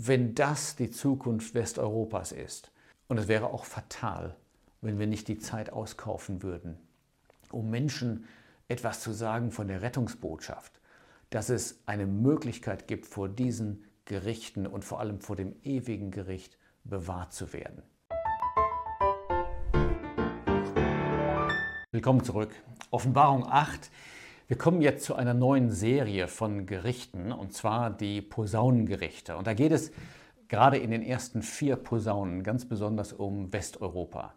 wenn das die Zukunft Westeuropas ist. Und es wäre auch fatal, wenn wir nicht die Zeit auskaufen würden, um Menschen etwas zu sagen von der Rettungsbotschaft, dass es eine Möglichkeit gibt, vor diesen Gerichten und vor allem vor dem ewigen Gericht bewahrt zu werden. Willkommen zurück. Offenbarung 8. Wir kommen jetzt zu einer neuen Serie von Gerichten, und zwar die Posaunengerichte. Und da geht es gerade in den ersten vier Posaunen ganz besonders um Westeuropa.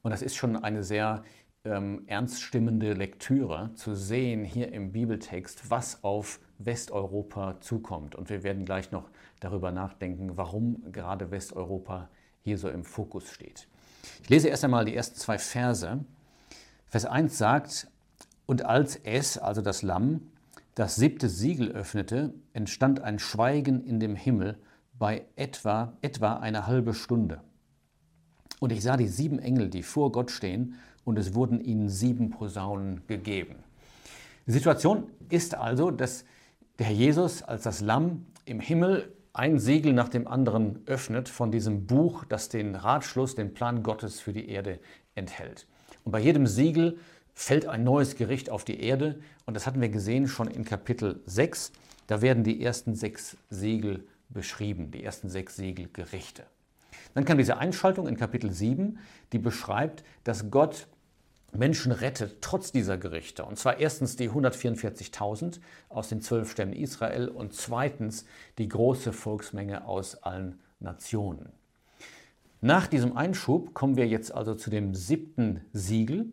Und das ist schon eine sehr ähm, ernststimmende Lektüre, zu sehen hier im Bibeltext, was auf Westeuropa zukommt. Und wir werden gleich noch darüber nachdenken, warum gerade Westeuropa hier so im Fokus steht. Ich lese erst einmal die ersten zwei Verse. Vers 1 sagt, und als es, also das Lamm, das siebte Siegel öffnete, entstand ein Schweigen in dem Himmel bei etwa, etwa eine halbe Stunde. Und ich sah die sieben Engel, die vor Gott stehen, und es wurden ihnen sieben Posaunen gegeben. Die Situation ist also, dass der Herr Jesus als das Lamm im Himmel ein Siegel nach dem anderen öffnet von diesem Buch, das den Ratschluss, den Plan Gottes für die Erde enthält. Und bei jedem Siegel fällt ein neues Gericht auf die Erde. Und das hatten wir gesehen schon in Kapitel 6. Da werden die ersten sechs Siegel beschrieben, die ersten sechs Siegelgerichte. Dann kam diese Einschaltung in Kapitel 7, die beschreibt, dass Gott Menschen rettet, trotz dieser Gerichte. Und zwar erstens die 144.000 aus den zwölf Stämmen Israel und zweitens die große Volksmenge aus allen Nationen. Nach diesem Einschub kommen wir jetzt also zu dem siebten Siegel.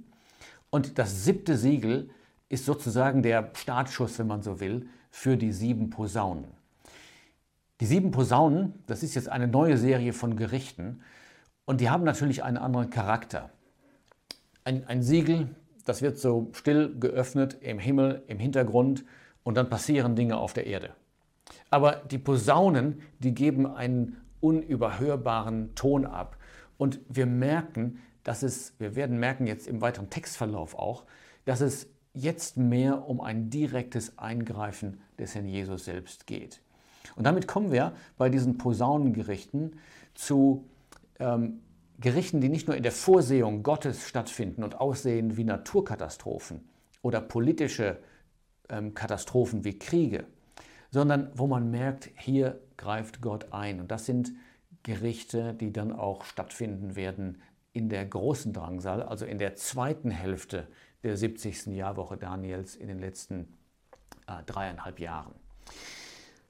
Und das siebte Siegel ist sozusagen der Startschuss, wenn man so will, für die sieben Posaunen. Die sieben Posaunen, das ist jetzt eine neue Serie von Gerichten und die haben natürlich einen anderen Charakter. Ein, ein Siegel, das wird so still geöffnet im Himmel, im Hintergrund und dann passieren Dinge auf der Erde. Aber die Posaunen, die geben einen unüberhörbaren Ton ab. Und wir merken, dass es, wir werden merken jetzt im weiteren Textverlauf auch, dass es jetzt mehr um ein direktes Eingreifen des Herrn Jesus selbst geht. Und damit kommen wir bei diesen Posaunengerichten zu ähm, Gerichten, die nicht nur in der Vorsehung Gottes stattfinden und aussehen wie Naturkatastrophen oder politische ähm, Katastrophen wie Kriege, sondern wo man merkt, hier greift Gott ein. Und das sind Gerichte, die dann auch stattfinden werden in der großen Drangsal, also in der zweiten Hälfte der 70. Jahrwoche Daniels in den letzten äh, dreieinhalb Jahren.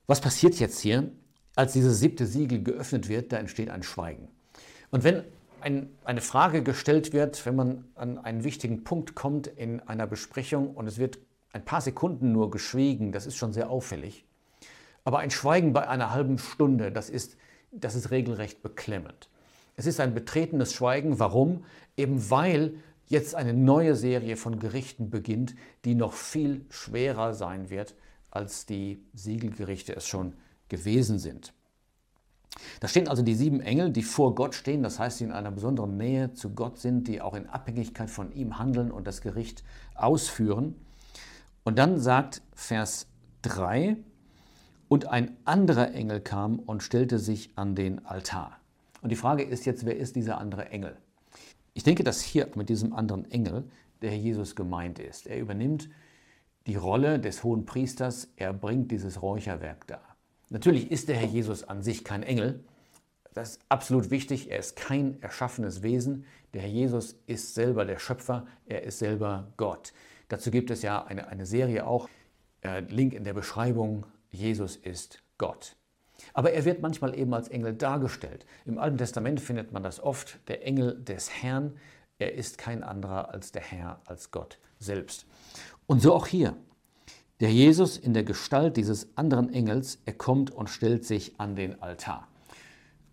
Was passiert jetzt hier? Als dieses siebte Siegel geöffnet wird, da entsteht ein Schweigen. Und wenn ein, eine Frage gestellt wird, wenn man an einen wichtigen Punkt kommt in einer Besprechung und es wird ein paar Sekunden nur geschwiegen, das ist schon sehr auffällig. Aber ein Schweigen bei einer halben Stunde, das ist, das ist regelrecht beklemmend. Es ist ein betretenes Schweigen. Warum? Eben weil jetzt eine neue Serie von Gerichten beginnt, die noch viel schwerer sein wird als die Siegelgerichte es schon gewesen sind. Da stehen also die sieben Engel, die vor Gott stehen, das heißt, die in einer besonderen Nähe zu Gott sind, die auch in Abhängigkeit von ihm handeln und das Gericht ausführen. Und dann sagt Vers 3, und ein anderer Engel kam und stellte sich an den Altar. Und die Frage ist jetzt, wer ist dieser andere Engel? Ich denke, dass hier mit diesem anderen Engel der Herr Jesus gemeint ist. Er übernimmt die Rolle des hohen Priesters, er bringt dieses Räucherwerk dar. Natürlich ist der Herr Jesus an sich kein Engel, das ist absolut wichtig, er ist kein erschaffenes Wesen, der Herr Jesus ist selber der Schöpfer, er ist selber Gott. Dazu gibt es ja eine, eine Serie auch, äh, Link in der Beschreibung, Jesus ist Gott. Aber er wird manchmal eben als Engel dargestellt. Im Alten Testament findet man das oft, der Engel des Herrn, er ist kein anderer als der Herr, als Gott selbst. Und so auch hier. Der Jesus in der Gestalt dieses anderen Engels, er kommt und stellt sich an den Altar.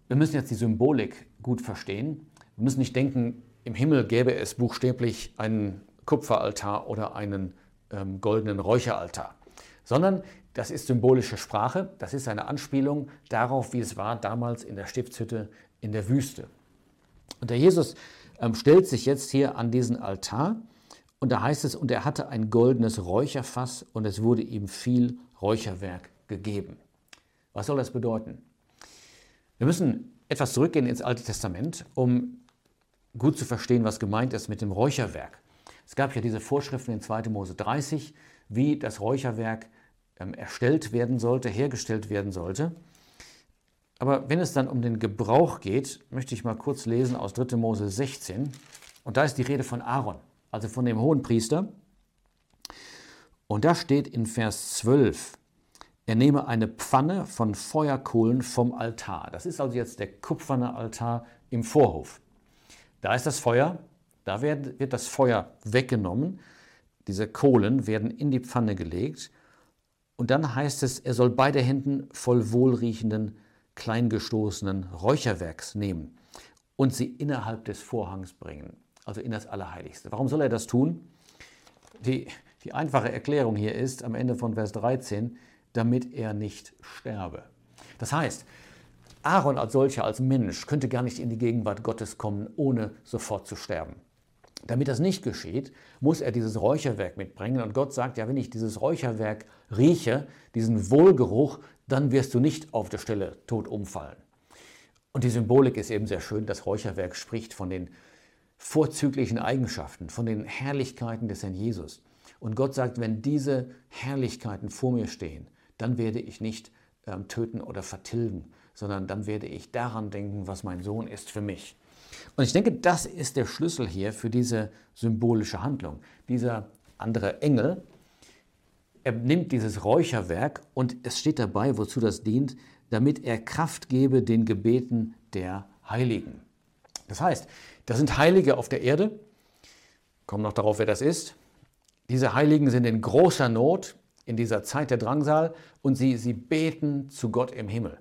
Wir müssen jetzt die Symbolik gut verstehen. Wir müssen nicht denken, im Himmel gäbe es buchstäblich einen Kupferaltar oder einen ähm, goldenen Räucheraltar, sondern das ist symbolische Sprache, das ist eine Anspielung darauf, wie es war damals in der Stiftshütte in der Wüste. Und der Jesus ähm, stellt sich jetzt hier an diesen Altar und da heißt es, und er hatte ein goldenes Räucherfass und es wurde ihm viel Räucherwerk gegeben. Was soll das bedeuten? Wir müssen etwas zurückgehen ins Alte Testament, um gut zu verstehen, was gemeint ist mit dem Räucherwerk. Es gab ja diese Vorschriften in 2. Mose 30, wie das Räucherwerk ähm, erstellt werden sollte, hergestellt werden sollte. Aber wenn es dann um den Gebrauch geht, möchte ich mal kurz lesen aus 3. Mose 16. Und da ist die Rede von Aaron, also von dem hohen Priester. Und da steht in Vers 12, er nehme eine Pfanne von Feuerkohlen vom Altar. Das ist also jetzt der kupferne Altar im Vorhof. Da ist das Feuer, da wird, wird das Feuer weggenommen, diese Kohlen werden in die Pfanne gelegt und dann heißt es, er soll beide Händen voll wohlriechenden, kleingestoßenen Räucherwerks nehmen und sie innerhalb des Vorhangs bringen, also in das Allerheiligste. Warum soll er das tun? Die, die einfache Erklärung hier ist am Ende von Vers 13, damit er nicht sterbe. Das heißt, Aaron als solcher, als Mensch, könnte gar nicht in die Gegenwart Gottes kommen, ohne sofort zu sterben. Damit das nicht geschieht, muss er dieses Räucherwerk mitbringen. Und Gott sagt, ja, wenn ich dieses Räucherwerk rieche, diesen Wohlgeruch, dann wirst du nicht auf der Stelle tot umfallen. Und die Symbolik ist eben sehr schön. Das Räucherwerk spricht von den vorzüglichen Eigenschaften, von den Herrlichkeiten des Herrn Jesus. Und Gott sagt, wenn diese Herrlichkeiten vor mir stehen, dann werde ich nicht ähm, töten oder vertilgen, sondern dann werde ich daran denken, was mein Sohn ist für mich. Und ich denke, das ist der Schlüssel hier für diese symbolische Handlung. Dieser andere Engel, er nimmt dieses Räucherwerk und es steht dabei, wozu das dient, damit er Kraft gebe den Gebeten der Heiligen. Das heißt, das sind Heilige auf der Erde, kommen noch darauf, wer das ist. Diese Heiligen sind in großer Not in dieser Zeit der Drangsal und sie, sie beten zu Gott im Himmel.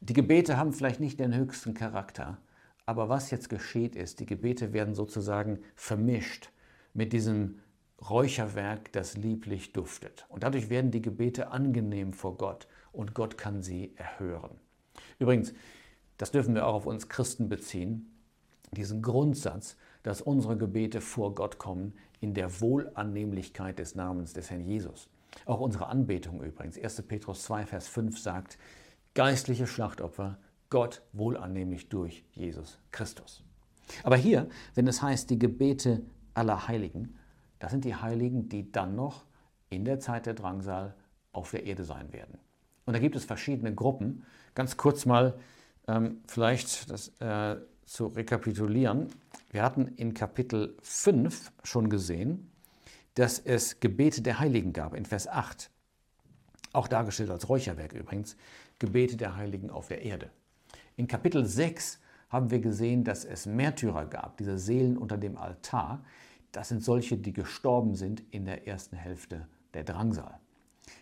Die Gebete haben vielleicht nicht den höchsten Charakter, aber was jetzt geschieht ist, die Gebete werden sozusagen vermischt mit diesem Räucherwerk, das lieblich duftet. Und dadurch werden die Gebete angenehm vor Gott und Gott kann sie erhören. Übrigens, das dürfen wir auch auf uns Christen beziehen, diesen Grundsatz, dass unsere Gebete vor Gott kommen in der Wohlannehmlichkeit des Namens des Herrn Jesus. Auch unsere Anbetung übrigens. 1. Petrus 2, Vers 5 sagt, geistliche Schlachtopfer Gott wohlannehmlich durch Jesus Christus. Aber hier, wenn es heißt, die Gebete aller Heiligen, das sind die Heiligen, die dann noch in der Zeit der Drangsal auf der Erde sein werden. Und da gibt es verschiedene Gruppen. Ganz kurz mal ähm, vielleicht das äh, zu rekapitulieren. Wir hatten in Kapitel 5 schon gesehen, dass es Gebete der Heiligen gab, in Vers 8. Auch dargestellt als Räucherwerk übrigens, Gebete der Heiligen auf der Erde. In Kapitel 6 haben wir gesehen, dass es Märtyrer gab, diese Seelen unter dem Altar. Das sind solche, die gestorben sind in der ersten Hälfte der Drangsal.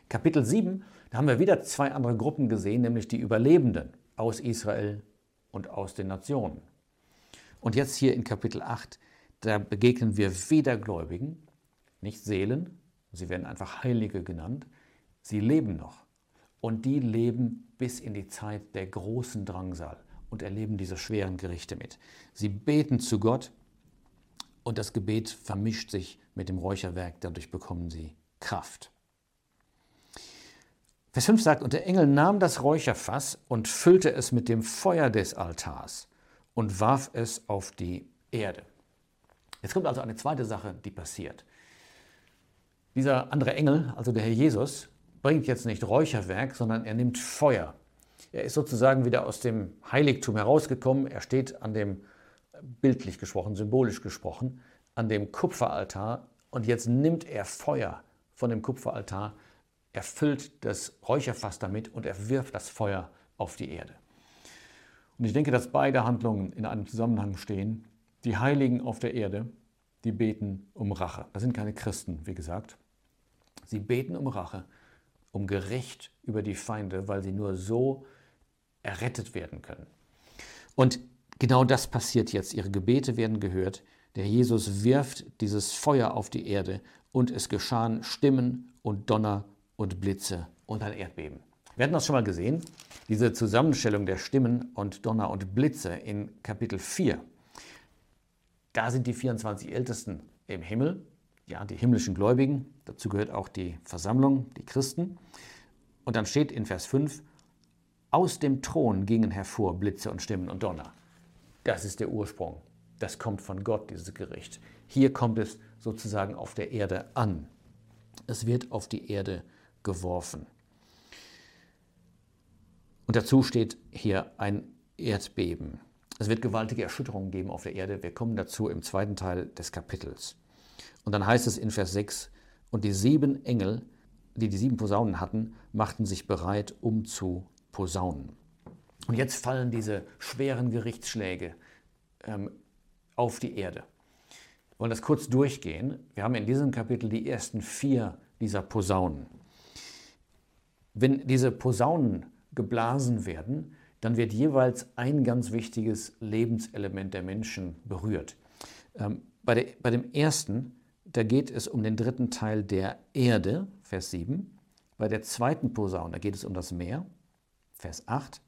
Kapitel 7, da haben wir wieder zwei andere Gruppen gesehen, nämlich die Überlebenden aus Israel und aus den Nationen. Und jetzt hier in Kapitel 8, da begegnen wir weder Gläubigen, nicht Seelen, sie werden einfach Heilige genannt, sie leben noch. Und die leben bis in die Zeit der großen Drangsal und erleben diese schweren Gerichte mit. Sie beten zu Gott und das Gebet vermischt sich mit dem Räucherwerk, dadurch bekommen sie Kraft. Vers 5 sagt, und der Engel nahm das Räucherfass und füllte es mit dem Feuer des Altars und warf es auf die Erde. Jetzt kommt also eine zweite Sache, die passiert. Dieser andere Engel, also der Herr Jesus, bringt jetzt nicht Räucherwerk, sondern er nimmt Feuer. Er ist sozusagen wieder aus dem Heiligtum herausgekommen. Er steht an dem, bildlich gesprochen, symbolisch gesprochen, an dem Kupferaltar und jetzt nimmt er Feuer von dem Kupferaltar, er füllt das Räucherfass damit und er wirft das Feuer auf die Erde. Und ich denke, dass beide Handlungen in einem Zusammenhang stehen. Die Heiligen auf der Erde, die beten um Rache. Das sind keine Christen, wie gesagt. Sie beten um Rache um Gericht über die Feinde, weil sie nur so errettet werden können. Und genau das passiert jetzt. Ihre Gebete werden gehört. Der Jesus wirft dieses Feuer auf die Erde und es geschahen Stimmen und Donner und Blitze und ein Erdbeben. Wir hatten das schon mal gesehen, diese Zusammenstellung der Stimmen und Donner und Blitze in Kapitel 4. Da sind die 24 Ältesten im Himmel ja, die himmlischen Gläubigen, dazu gehört auch die Versammlung, die Christen. Und dann steht in Vers 5, Aus dem Thron gingen hervor Blitze und Stimmen und Donner. Das ist der Ursprung. Das kommt von Gott, dieses Gericht. Hier kommt es sozusagen auf der Erde an. Es wird auf die Erde geworfen. Und dazu steht hier ein Erdbeben. Es wird gewaltige Erschütterungen geben auf der Erde. Wir kommen dazu im zweiten Teil des Kapitels. Und dann heißt es in Vers 6, und die sieben Engel, die die sieben Posaunen hatten, machten sich bereit, um zu posaunen. Und jetzt fallen diese schweren Gerichtsschläge ähm, auf die Erde. Wir wollen das kurz durchgehen. Wir haben in diesem Kapitel die ersten vier dieser Posaunen. Wenn diese Posaunen geblasen werden, dann wird jeweils ein ganz wichtiges Lebenselement der Menschen berührt. Ähm, bei, der, bei dem ersten, da geht es um den dritten Teil der Erde, Vers 7. Bei der zweiten Posaune, da geht es um das Meer, Vers 8.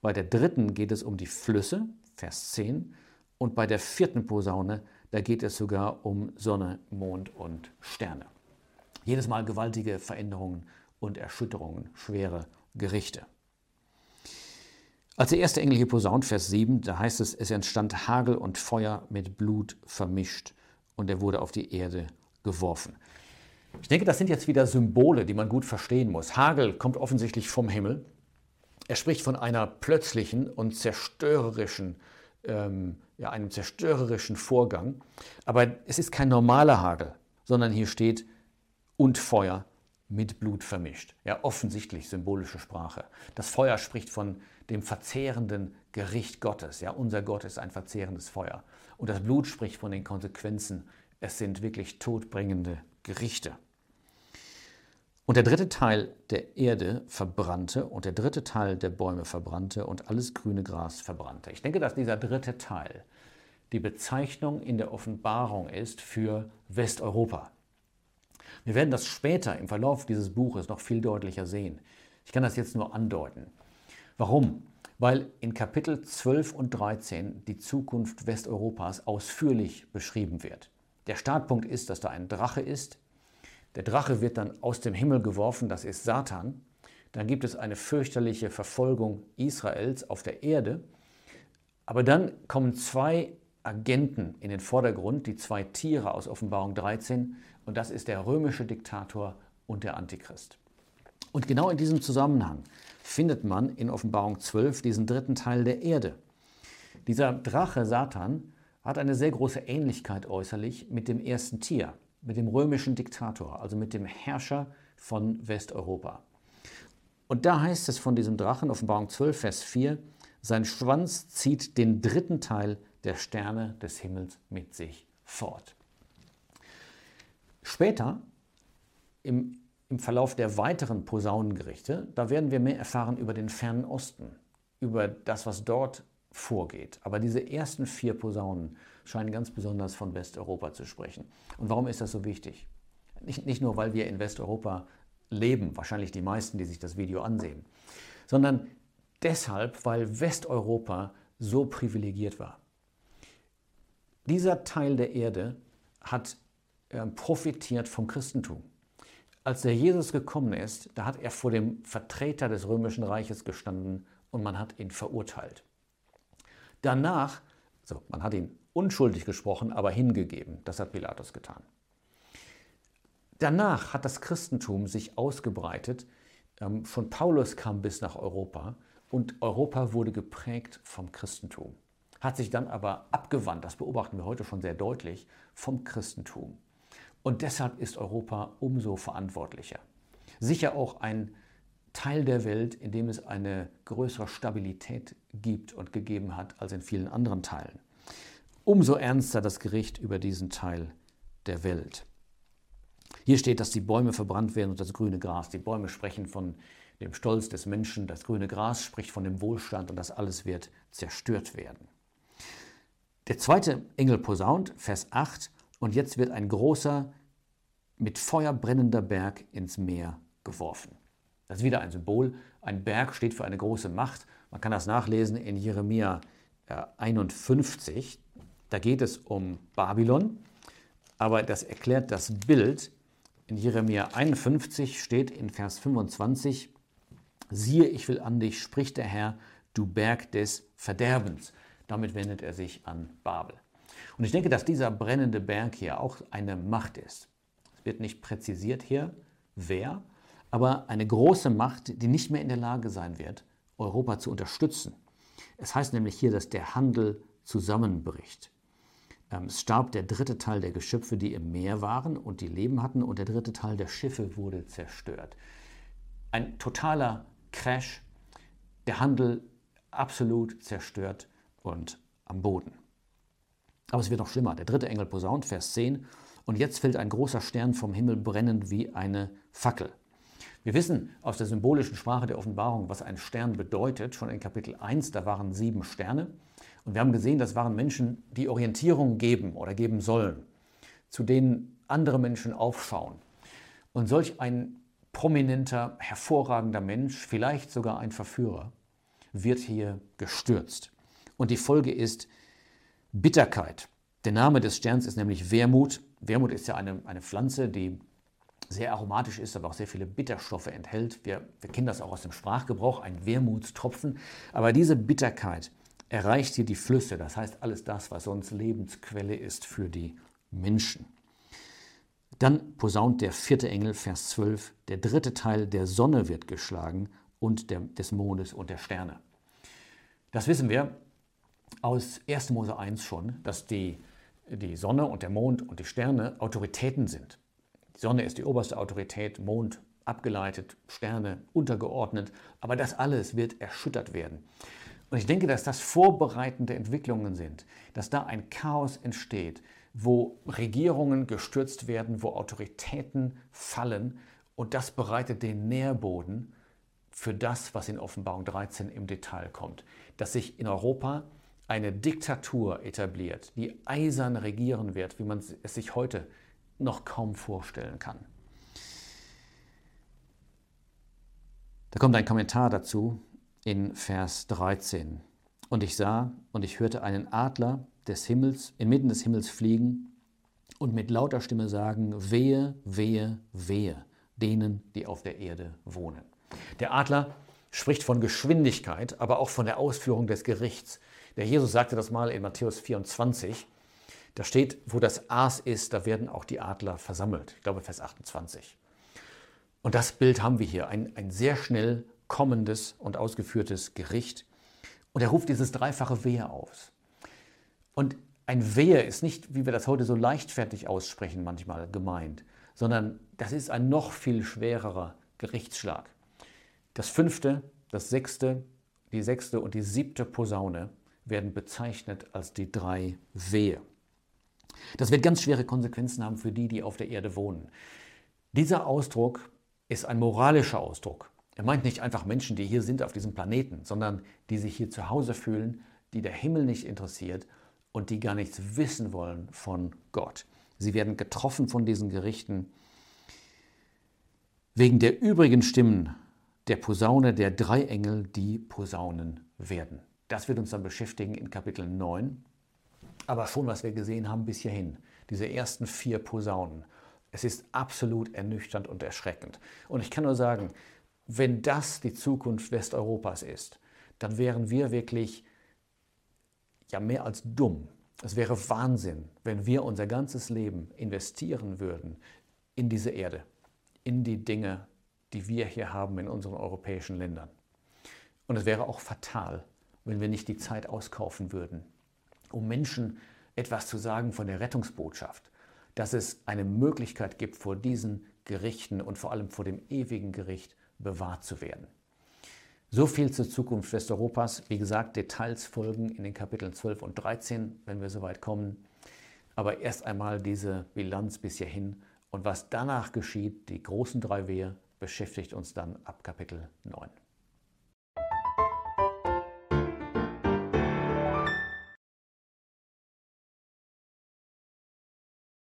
Bei der dritten geht es um die Flüsse, Vers 10. Und bei der vierten Posaune, da geht es sogar um Sonne, Mond und Sterne. Jedes Mal gewaltige Veränderungen und Erschütterungen, schwere Gerichte. Als der erste Engel hier posaunt, Vers 7, da heißt es, es entstand Hagel und Feuer mit Blut vermischt und er wurde auf die Erde geworfen. Ich denke, das sind jetzt wieder Symbole, die man gut verstehen muss. Hagel kommt offensichtlich vom Himmel. Er spricht von einer plötzlichen und zerstörerischen, ähm, ja, einem zerstörerischen Vorgang. Aber es ist kein normaler Hagel, sondern hier steht und Feuer mit Blut vermischt. Ja, offensichtlich symbolische Sprache. Das Feuer spricht von dem verzehrenden Gericht Gottes. Ja, unser Gott ist ein verzehrendes Feuer. Und das Blut spricht von den Konsequenzen. Es sind wirklich todbringende Gerichte. Und der dritte Teil der Erde verbrannte und der dritte Teil der Bäume verbrannte und alles grüne Gras verbrannte. Ich denke, dass dieser dritte Teil die Bezeichnung in der Offenbarung ist für Westeuropa. Wir werden das später im Verlauf dieses Buches noch viel deutlicher sehen. Ich kann das jetzt nur andeuten. Warum? Weil in Kapitel 12 und 13 die Zukunft Westeuropas ausführlich beschrieben wird. Der Startpunkt ist, dass da ein Drache ist. Der Drache wird dann aus dem Himmel geworfen, das ist Satan. Dann gibt es eine fürchterliche Verfolgung Israels auf der Erde. Aber dann kommen zwei Agenten in den Vordergrund, die zwei Tiere aus Offenbarung 13, und das ist der römische Diktator und der Antichrist. Und genau in diesem Zusammenhang findet man in Offenbarung 12 diesen dritten Teil der Erde. Dieser Drache Satan hat eine sehr große Ähnlichkeit äußerlich mit dem ersten Tier, mit dem römischen Diktator, also mit dem Herrscher von Westeuropa. Und da heißt es von diesem Drachen, Offenbarung 12, Vers 4, sein Schwanz zieht den dritten Teil der Sterne des Himmels mit sich fort. Später, im, im Verlauf der weiteren Posaunengerichte, da werden wir mehr erfahren über den fernen Osten, über das, was dort vorgeht. Aber diese ersten vier Posaunen scheinen ganz besonders von Westeuropa zu sprechen. Und warum ist das so wichtig? Nicht, nicht nur, weil wir in Westeuropa leben, wahrscheinlich die meisten, die sich das Video ansehen, sondern deshalb, weil Westeuropa so privilegiert war. Dieser Teil der Erde hat profitiert vom Christentum. Als der Jesus gekommen ist, da hat er vor dem Vertreter des römischen Reiches gestanden und man hat ihn verurteilt. Danach, so, man hat ihn unschuldig gesprochen, aber hingegeben. Das hat Pilatus getan. Danach hat das Christentum sich ausgebreitet. Ähm, von Paulus kam bis nach Europa und Europa wurde geprägt vom Christentum. Hat sich dann aber abgewandt, das beobachten wir heute schon sehr deutlich, vom Christentum. Und deshalb ist Europa umso verantwortlicher. Sicher auch ein Teil der Welt, in dem es eine größere Stabilität gibt und gegeben hat als in vielen anderen Teilen. Umso ernster das Gericht über diesen Teil der Welt. Hier steht, dass die Bäume verbrannt werden und das grüne Gras. Die Bäume sprechen von dem Stolz des Menschen, das grüne Gras spricht von dem Wohlstand und das alles wird zerstört werden. Der zweite Engel posaunt, Vers 8, und jetzt wird ein großer, mit Feuer brennender Berg ins Meer geworfen. Das ist wieder ein Symbol. Ein Berg steht für eine große Macht. Man kann das nachlesen in Jeremia 51. Äh, da geht es um Babylon, aber das erklärt das Bild. In Jeremia 51 steht in Vers 25, Siehe, ich will an dich, spricht der Herr, du Berg des Verderbens. Damit wendet er sich an Babel. Und ich denke, dass dieser brennende Berg hier auch eine Macht ist. Es wird nicht präzisiert hier, wer, aber eine große Macht, die nicht mehr in der Lage sein wird, Europa zu unterstützen. Es heißt nämlich hier, dass der Handel zusammenbricht. Ähm, es starb der dritte Teil der Geschöpfe, die im Meer waren und die Leben hatten, und der dritte Teil der Schiffe wurde zerstört. Ein totaler Crash, der Handel absolut zerstört und am Boden. Aber es wird noch schlimmer. Der dritte Engel posaunt, Vers 10, und jetzt fällt ein großer Stern vom Himmel brennend wie eine Fackel. Wir wissen aus der symbolischen Sprache der Offenbarung, was ein Stern bedeutet. Schon in Kapitel 1, da waren sieben Sterne. Und wir haben gesehen, das waren Menschen, die Orientierung geben oder geben sollen, zu denen andere Menschen aufschauen. Und solch ein prominenter, hervorragender Mensch, vielleicht sogar ein Verführer, wird hier gestürzt. Und die Folge ist Bitterkeit. Der Name des Sterns ist nämlich Wermut. Wermut ist ja eine, eine Pflanze, die sehr aromatisch ist, aber auch sehr viele Bitterstoffe enthält. Wir, wir kennen das auch aus dem Sprachgebrauch, ein Wermutstropfen. Aber diese Bitterkeit erreicht hier die Flüsse, das heißt alles das, was sonst Lebensquelle ist für die Menschen. Dann posaunt der vierte Engel, Vers 12, der dritte Teil der Sonne wird geschlagen und der, des Mondes und der Sterne. Das wissen wir aus 1. Mose 1 schon, dass die, die Sonne und der Mond und die Sterne Autoritäten sind. Die Sonne ist die oberste Autorität, Mond abgeleitet, Sterne untergeordnet, aber das alles wird erschüttert werden. Und ich denke, dass das vorbereitende Entwicklungen sind, dass da ein Chaos entsteht, wo Regierungen gestürzt werden, wo Autoritäten fallen und das bereitet den Nährboden für das, was in Offenbarung 13 im Detail kommt. Dass sich in Europa eine Diktatur etabliert, die eisern regieren wird, wie man es sich heute noch kaum vorstellen kann. Da kommt ein Kommentar dazu in Vers 13. Und ich sah und ich hörte einen Adler des Himmels inmitten des Himmels fliegen und mit lauter Stimme sagen, wehe, wehe, wehe denen, die auf der Erde wohnen. Der Adler spricht von Geschwindigkeit, aber auch von der Ausführung des Gerichts. Der Jesus sagte das mal in Matthäus 24. Da steht, wo das Aas ist, da werden auch die Adler versammelt. Ich glaube, Vers 28. Und das Bild haben wir hier, ein, ein sehr schnell kommendes und ausgeführtes Gericht. Und er ruft dieses dreifache Wehe aus. Und ein Wehe ist nicht, wie wir das heute so leichtfertig aussprechen, manchmal gemeint, sondern das ist ein noch viel schwererer Gerichtsschlag. Das fünfte, das sechste, die sechste und die siebte Posaune werden bezeichnet als die drei Wehe. Das wird ganz schwere Konsequenzen haben für die, die auf der Erde wohnen. Dieser Ausdruck ist ein moralischer Ausdruck. Er meint nicht einfach Menschen, die hier sind auf diesem Planeten, sondern die sich hier zu Hause fühlen, die der Himmel nicht interessiert und die gar nichts wissen wollen von Gott. Sie werden getroffen von diesen Gerichten. Wegen der übrigen Stimmen der Posaune der drei Engel, die Posaunen werden. Das wird uns dann beschäftigen in Kapitel 9 aber schon, was wir gesehen haben bis hierhin, diese ersten vier Posaunen, es ist absolut ernüchternd und erschreckend. Und ich kann nur sagen, wenn das die Zukunft Westeuropas ist, dann wären wir wirklich ja mehr als dumm. Es wäre Wahnsinn, wenn wir unser ganzes Leben investieren würden in diese Erde, in die Dinge, die wir hier haben in unseren europäischen Ländern. Und es wäre auch fatal, wenn wir nicht die Zeit auskaufen würden, um Menschen etwas zu sagen von der Rettungsbotschaft, dass es eine Möglichkeit gibt, vor diesen Gerichten und vor allem vor dem ewigen Gericht bewahrt zu werden. So viel zur Zukunft Westeuropas. Wie gesagt, Details folgen in den Kapiteln 12 und 13, wenn wir soweit kommen. Aber erst einmal diese Bilanz bis hierhin und was danach geschieht, die großen drei Wehe, beschäftigt uns dann ab Kapitel 9.